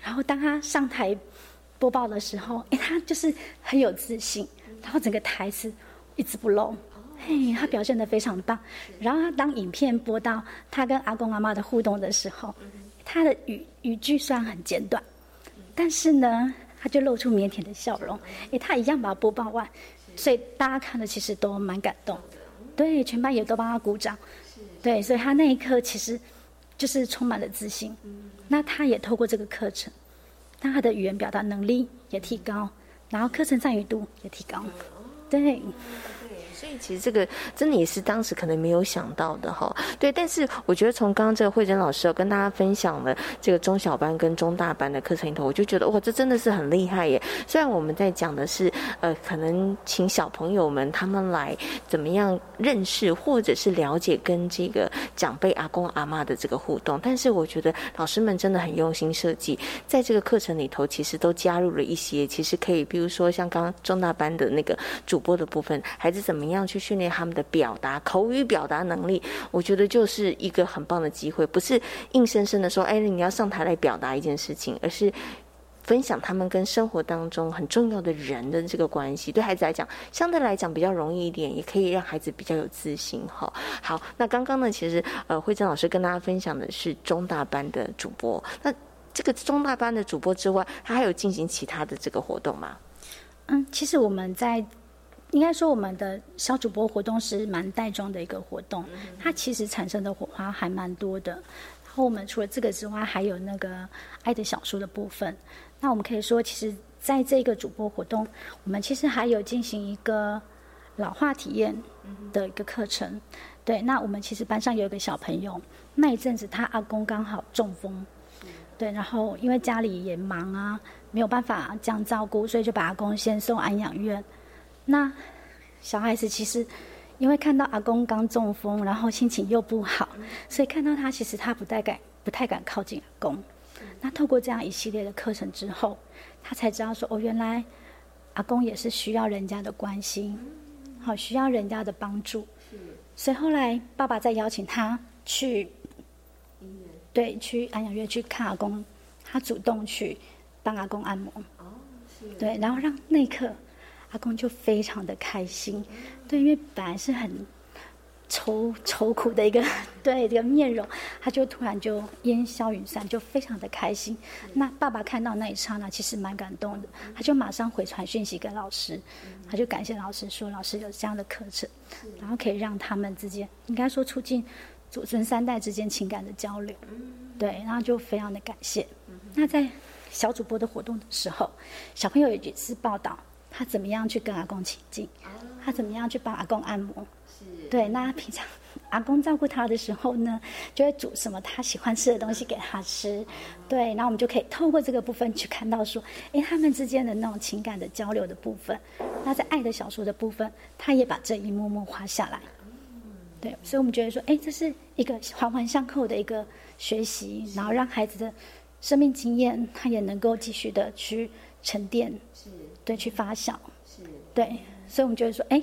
然后当他上台播报的时候，哎，他就是很有自信，然后整个台词一字不漏，嘿，他表现的非常棒。然后他当影片播到他跟阿公阿妈的互动的时候。他的语语句虽然很简短，但是呢，他就露出腼腆的笑容。哎，他一样把它播报完，所以大家看的其实都蛮感动。对，全班也都帮他鼓掌。对，所以他那一刻其实就是充满了自信。那他也透过这个课程，让他的语言表达能力也提高，然后课程参与度也提高。对。所以其实这个真的也是当时可能没有想到的哈，对。但是我觉得从刚刚这个慧珍老师跟大家分享了这个中小班跟中大班的课程里头，我就觉得哇，这真的是很厉害耶。虽然我们在讲的是呃，可能请小朋友们他们来怎么样认识或者是了解跟这个长辈阿公阿妈的这个互动，但是我觉得老师们真的很用心设计，在这个课程里头其实都加入了一些，其实可以比如说像刚刚中大班的那个主播的部分，孩子怎么。怎样去训练他们的表达、口语表达能力，我觉得就是一个很棒的机会。不是硬生生的说，哎，你要上台来表达一件事情，而是分享他们跟生活当中很重要的人的这个关系。对孩子来讲，相对来讲比较容易一点，也可以让孩子比较有自信。哈，好，那刚刚呢，其实呃，慧珍老师跟大家分享的是中大班的主播。那这个中大班的主播之外，他还有进行其他的这个活动吗？嗯，其实我们在。应该说，我们的小主播活动是蛮带妆的一个活动，它其实产生的火花还蛮多的。然后我们除了这个之外，还有那个爱的小说的部分。那我们可以说，其实在这个主播活动，我们其实还有进行一个老化体验的一个课程。对，那我们其实班上有一个小朋友，那一阵子他阿公刚好中风，对，然后因为家里也忙啊，没有办法这样照顾，所以就把阿公先送安养院。那小孩子其实因为看到阿公刚中风，然后心情又不好，所以看到他其实他不太敢不太敢靠近阿公。那透过这样一系列的课程之后，他才知道说哦，原来阿公也是需要人家的关心，好需要人家的帮助。所以后来爸爸再邀请他去，对，去安养院去看阿公，他主动去帮阿公按摩。哦，对，然后让那一刻。阿公就非常的开心，对，因为本来是很愁愁苦的一个 对这个面容，他就突然就烟消云散，就非常的开心。那爸爸看到那一刹那，其实蛮感动的，他就马上回传讯息给老师，他就感谢老师说，老师有这样的课程，然后可以让他们之间，应该说促进祖孙三代之间情感的交流，对，然后就非常的感谢。那在小主播的活动的时候，小朋友也是报道。他怎么样去跟阿公亲近？他怎么样去帮阿公按摩？对，那平常阿公照顾他的时候呢，就会煮什么他喜欢吃的东西给他吃。对，然后我们就可以透过这个部分去看到说，哎，他们之间的那种情感的交流的部分。那在爱的小说的部分，他也把这一幕幕画下来。对，所以我们觉得说，哎，这是一个环环相扣的一个学习，然后让孩子的生命经验，他也能够继续的去沉淀。对，去发酵，是，对，所以我们就会说，哎，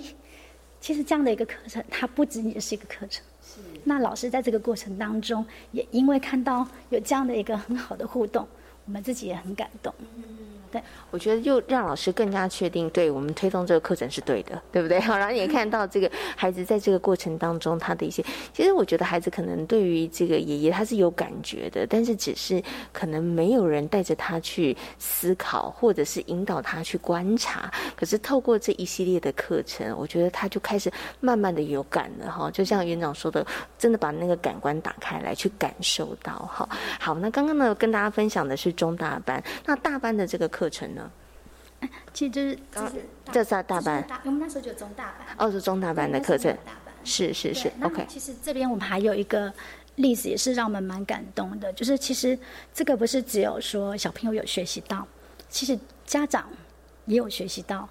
其实这样的一个课程，它不仅仅是一个课程，是。那老师在这个过程当中，也因为看到有这样的一个很好的互动，我们自己也很感动。我觉得又让老师更加确定，对我们推动这个课程是对的，对不对？好，然后也看到这个孩子在这个过程当中他的一些，其实我觉得孩子可能对于这个爷爷他是有感觉的，但是只是可能没有人带着他去思考，或者是引导他去观察。可是透过这一系列的课程，我觉得他就开始慢慢的有感了哈。就像园长说的，真的把那个感官打开来去感受到哈。好，那刚刚呢跟大家分享的是中大班，那大班的这个。课程呢？其实就是这是大班，我们那时候就中大班。哦，是中大班的课程，是是是。OK，其实这边我们还有一个例子，也是让我们蛮感动的。就是其实这个不是只有说小朋友有学习到，其实家长也有学习到。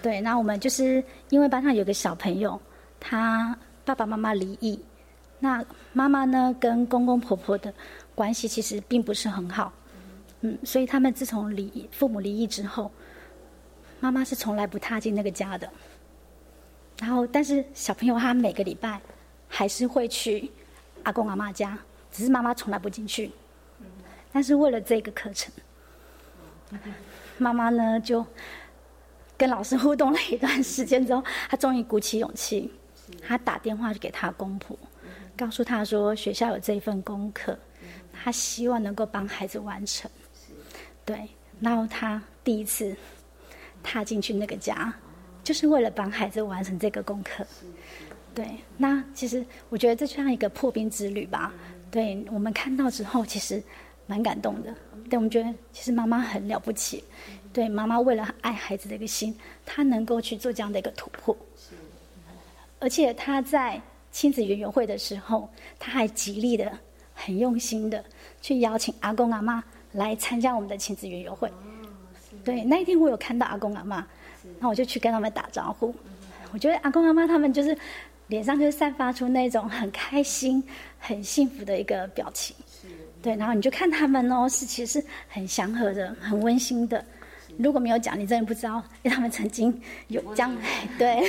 对，那我们就是因为班上有个小朋友，他爸爸妈妈离异，那妈妈呢跟公公婆婆的关系其实并不是很好，嗯，所以他们自从离，父母离异之后，妈妈是从来不踏进那个家的。然后，但是小朋友他每个礼拜还是会去阿公阿妈家，只是妈妈从来不进去。但是为了这个课程，妈妈呢就。跟老师互动了一段时间之后，他终于鼓起勇气，他打电话给他公婆，告诉他说学校有这一份功课，他希望能够帮孩子完成。对，然后他第一次踏进去那个家，就是为了帮孩子完成这个功课。对，那其实我觉得这就像一个破冰之旅吧。对我们看到之后，其实蛮感动的。对我们觉得，其实妈妈很了不起。对妈妈为了爱孩子的一个心，她能够去做这样的一个突破，而且她在亲子园游会的时候，她还极力的、很用心的去邀请阿公阿妈来参加我们的亲子园游会。对，那一天我有看到阿公阿妈，那我就去跟他们打招呼。我觉得阿公阿妈他们就是脸上就散发出那种很开心、很幸福的一个表情。对，然后你就看他们哦，是其实很祥和的、很温馨的。如果没有讲，你真的不知道，他们曾经有这样对。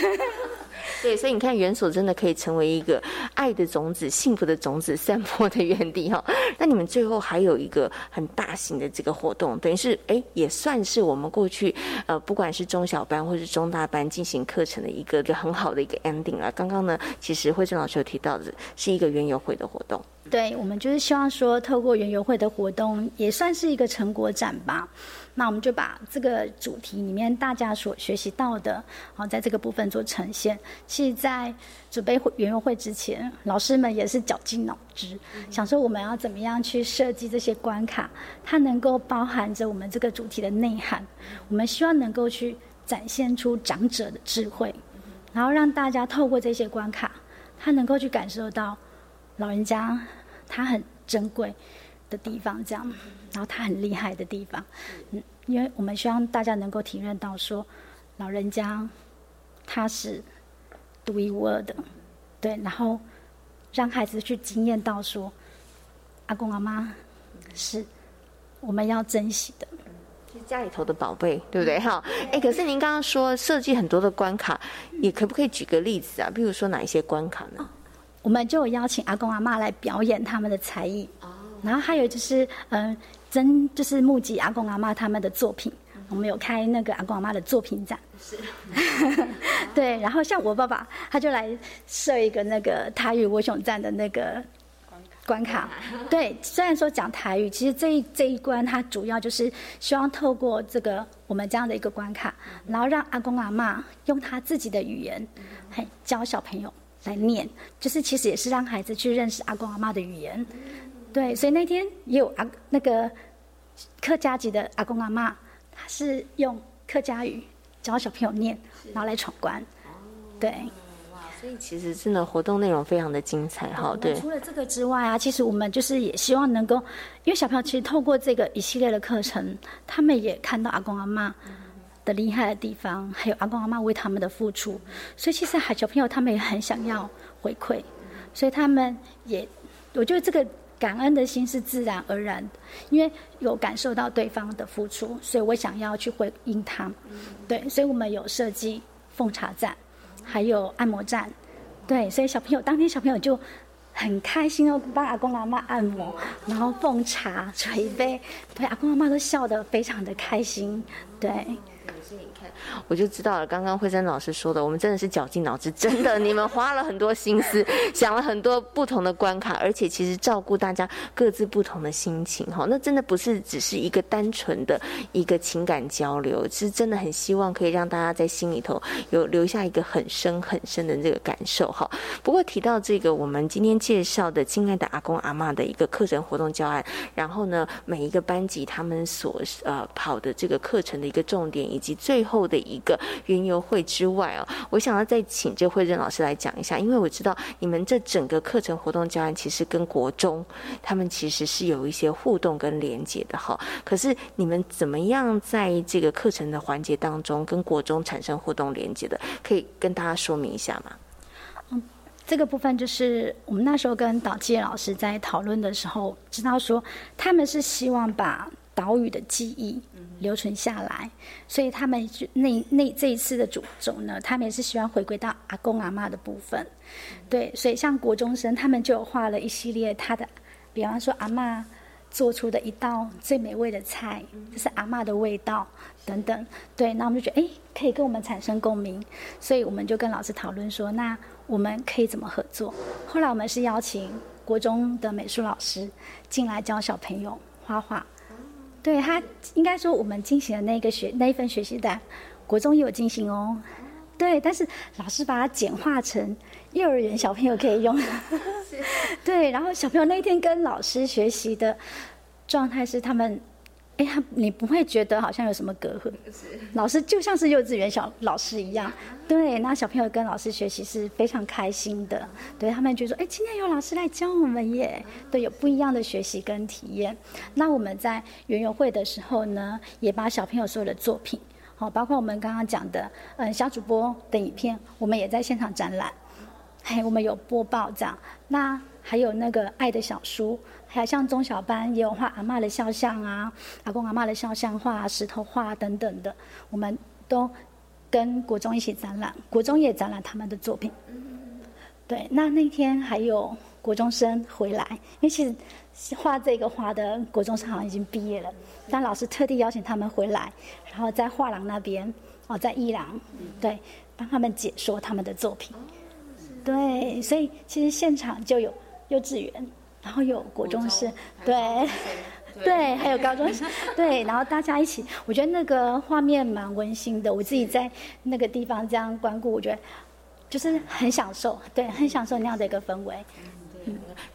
对，所以你看，园所真的可以成为一个爱的种子、幸福的种子散播的园地哈。那你们最后还有一个很大型的这个活动，等于是哎，也算是我们过去呃，不管是中小班或是中大班进行课程的一个很好的一个 ending 了。刚刚呢，其实慧珍老师有提到的是一个园游会的活动。对，我们就是希望说，透过园游会的活动，也算是一个成果展吧。那我们就把这个主题里面大家所学习到的，好，在这个部分做呈现。其实，在准备园游会之前，老师们也是绞尽脑汁，想说我们要怎么样去设计这些关卡，它能够包含着我们这个主题的内涵。我们希望能够去展现出长者的智慧，然后让大家透过这些关卡，他能够去感受到老人家他很珍贵。的地方，这样，然后他很厉害的地方，嗯，因为我们希望大家能够体认到说，老人家他是独一无二的，对，然后让孩子去惊艳到说，阿公阿妈是我们要珍惜的，是家里头的宝贝，对不对？哈，哎，可是您刚刚说设计很多的关卡，也可不可以举个例子啊？比如说哪一些关卡呢？我们就邀请阿公阿妈来表演他们的才艺。然后还有就是，嗯，真就是募集阿公阿妈他们的作品，我们有开那个阿公阿妈的作品展。是。对，然后像我爸爸，他就来设一个那个台语我熊站的那个关卡。对，虽然说讲台语，其实这一这一关，他主要就是希望透过这个我们这样的一个关卡，然后让阿公阿妈用他自己的语言，嘿，教小朋友来念，就是其实也是让孩子去认识阿公阿妈的语言。对，所以那天也有阿那个客家籍的阿公阿妈，他是用客家语教小朋友念，然后来闯关。对，哇，所以其实真的活动内容非常的精彩哈。对，除了这个之外啊，其实我们就是也希望能够，因为小朋友其实透过这个一系列的课程，他们也看到阿公阿妈的厉害的地方，还有阿公阿妈为他们的付出，所以其实还小朋友他们也很想要回馈，所以他们也，我觉得这个。感恩的心是自然而然的，因为有感受到对方的付出，所以我想要去回应他。对，所以我们有设计奉茶站，还有按摩站。对，所以小朋友当天小朋友就很开心哦，帮阿公阿妈按摩，然后奉茶捶背，对，阿公阿妈都笑得非常的开心。对。我就知道了，刚刚慧珍老师说的，我们真的是绞尽脑汁，真的，你们花了很多心思，想了很多不同的关卡，而且其实照顾大家各自不同的心情，哈，那真的不是只是一个单纯的一个情感交流，是真的很希望可以让大家在心里头有留下一个很深很深的这个感受，哈。不过提到这个，我们今天介绍的亲爱的阿公阿妈的一个课程活动教案，然后呢，每一个班级他们所呃跑的这个课程的一个重点，以及最后的一个云游会之外哦，我想要再请这慧珍老师来讲一下，因为我知道你们这整个课程活动教案其实跟国中他们其实是有一些互动跟连接的哈。可是你们怎么样在这个课程的环节当中跟国中产生互动连接的？可以跟大家说明一下吗？嗯，这个部分就是我们那时候跟导介老师在讨论的时候，知道说他们是希望把岛屿的记忆留存下来，所以他们就那那这一次的主轴呢，他们也是希望回归到阿公阿妈的部分。对，所以像国中生，他们就画了一系列他的，比方说阿妈。做出的一道最美味的菜，就是阿妈的味道等等。对，那我们就觉得，哎，可以跟我们产生共鸣，所以我们就跟老师讨论说，那我们可以怎么合作？后来我们是邀请国中的美术老师进来教小朋友画画。对他，应该说我们进行的那个学那一份学习单，国中也有进行哦。对，但是老师把它简化成幼儿园小朋友可以用。对，然后小朋友那天跟老师学习的状态是，他们，哎呀，你不会觉得好像有什么隔阂？老师就像是幼稚园小老师一样。对，那小朋友跟老师学习是非常开心的。对他们觉得说，哎，今天有老师来教我们耶，对，有不一样的学习跟体验。那我们在园游会的时候呢，也把小朋友所有的作品。好，包括我们刚刚讲的，嗯，小主播的影片，我们也在现场展览，嘿，我们有播报这样。那还有那个爱的小书，还有像中小班也有画阿妈的肖像啊，阿公阿妈的肖像画、石头画等等的，我们都跟国中一起展览，国中也展览他们的作品。对，那那天还有国中生回来，因为其实。画这个画的国中生好像已经毕业了，但老师特地邀请他们回来，然后在画廊那边哦，在伊朗对帮他们解说他们的作品。对，所以其实现场就有幼稚园，然后有国中生，对对，还有高中生，对，然后大家一起，我觉得那个画面蛮温馨的。我自己在那个地方这样观顾，我觉得就是很享受，对，很享受那样的一个氛围。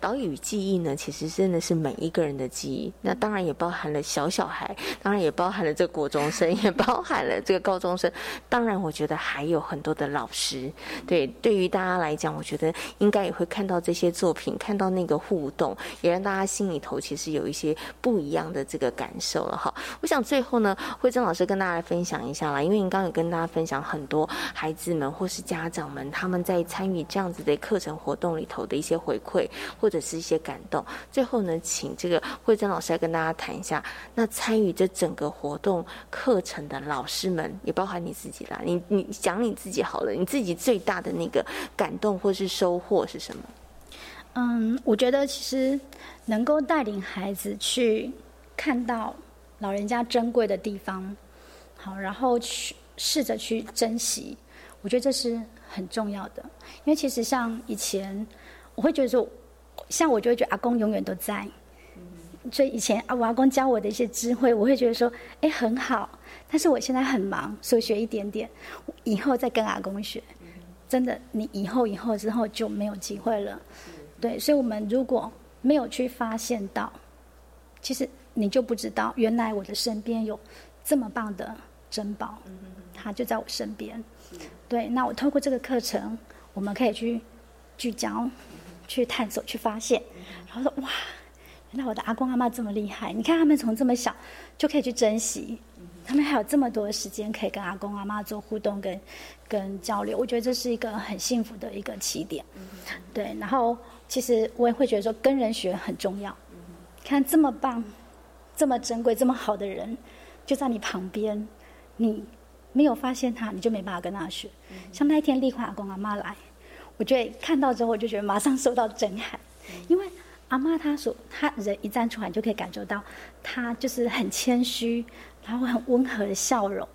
岛屿记忆呢，其实真的是每一个人的记忆。那当然也包含了小小孩，当然也包含了这个国中生，也包含了这个高中生。当然，我觉得还有很多的老师。对，对于大家来讲，我觉得应该也会看到这些作品，看到那个互动，也让大家心里头其实有一些不一样的这个感受了哈。我想最后呢，慧珍老师跟大家分享一下啦，因为您刚刚有跟大家分享很多孩子们或是家长们他们在参与这样子的课程活动里头的一些回馈。或者是一些感动。最后呢，请这个慧珍老师来跟大家谈一下，那参与这整个活动课程的老师们，也包含你自己啦。你你讲你自己好了，你自己最大的那个感动或是收获是什么？嗯，我觉得其实能够带领孩子去看到老人家珍贵的地方，好，然后去试着去珍惜，我觉得这是很重要的。因为其实像以前。我会觉得说，像我就会觉得阿公永远都在，所以以前啊，我阿公教我的一些智慧，我会觉得说，哎，很好。但是我现在很忙，所以学一点点，以后再跟阿公学。真的，你以后以后之后就没有机会了。对，所以我们如果没有去发现到，其实你就不知道，原来我的身边有这么棒的珍宝，它就在我身边。对，那我透过这个课程，我们可以去聚焦。去探索，去发现，然后说哇，原来我的阿公阿妈这么厉害！你看他们从这么小就可以去珍惜，他们还有这么多时间可以跟阿公阿妈做互动跟跟交流。我觉得这是一个很幸福的一个起点。对，然后其实我也会觉得说跟人学很重要。看这么棒、这么珍贵、这么好的人就在你旁边，你没有发现他，你就没办法跟他学。像那一天，立块阿公阿妈来。我觉得看到之后，我就觉得马上受到震撼，因为阿妈她所她人一站出来，就可以感受到她就是很谦虚，然后很温和的笑容，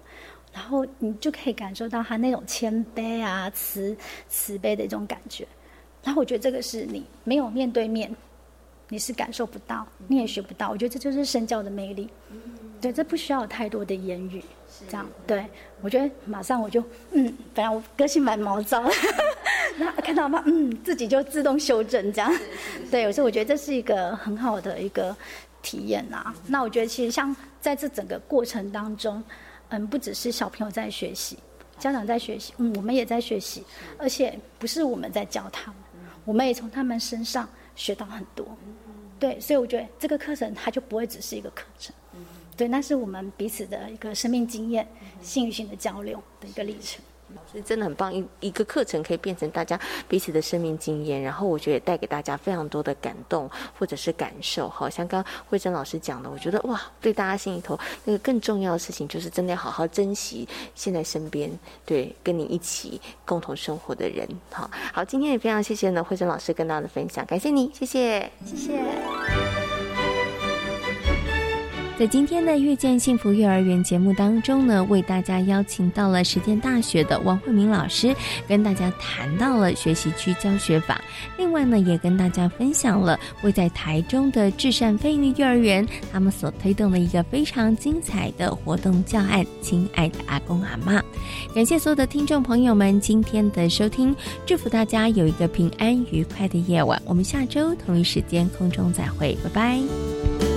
然后你就可以感受到她那种谦卑啊、慈慈悲的一种感觉。然后我觉得这个是你没有面对面，你是感受不到，你也学不到。我觉得这就是身教的魅力。对，这不需要太多的言语，这样对。我觉得马上我就嗯，本来我个性蛮毛躁。那看到吗？嗯，自己就自动修正这样。对，有时候我觉得这是一个很好的一个体验呐。那我觉得其实像在这整个过程当中，嗯，不只是小朋友在学习，家长在学习，嗯，我们也在学习，而且不是我们在教他们，我们也从他们身上学到很多。对，所以我觉得这个课程它就不会只是一个课程，对，那是我们彼此的一个生命经验、性与性的交流的一个历程。所以真的很棒，一一个课程可以变成大家彼此的生命经验，然后我觉得也带给大家非常多的感动或者是感受。好像刚慧珍老师讲的，我觉得哇，对大家心里头那个更重要的事情，就是真的要好好珍惜现在身边对跟你一起共同生活的人。好，好，今天也非常谢谢呢慧珍老师跟大家的分享，感谢你，谢谢，谢谢。在今天的《遇见幸福幼儿园》节目当中呢，为大家邀请到了实践大学的王慧明老师，跟大家谈到了学习区教学法。另外呢，也跟大家分享了位在台中的至善飞鱼幼儿园，他们所推动的一个非常精彩的活动教案。亲爱的阿公阿妈，感谢所有的听众朋友们今天的收听，祝福大家有一个平安愉快的夜晚。我们下周同一时间空中再会，拜拜。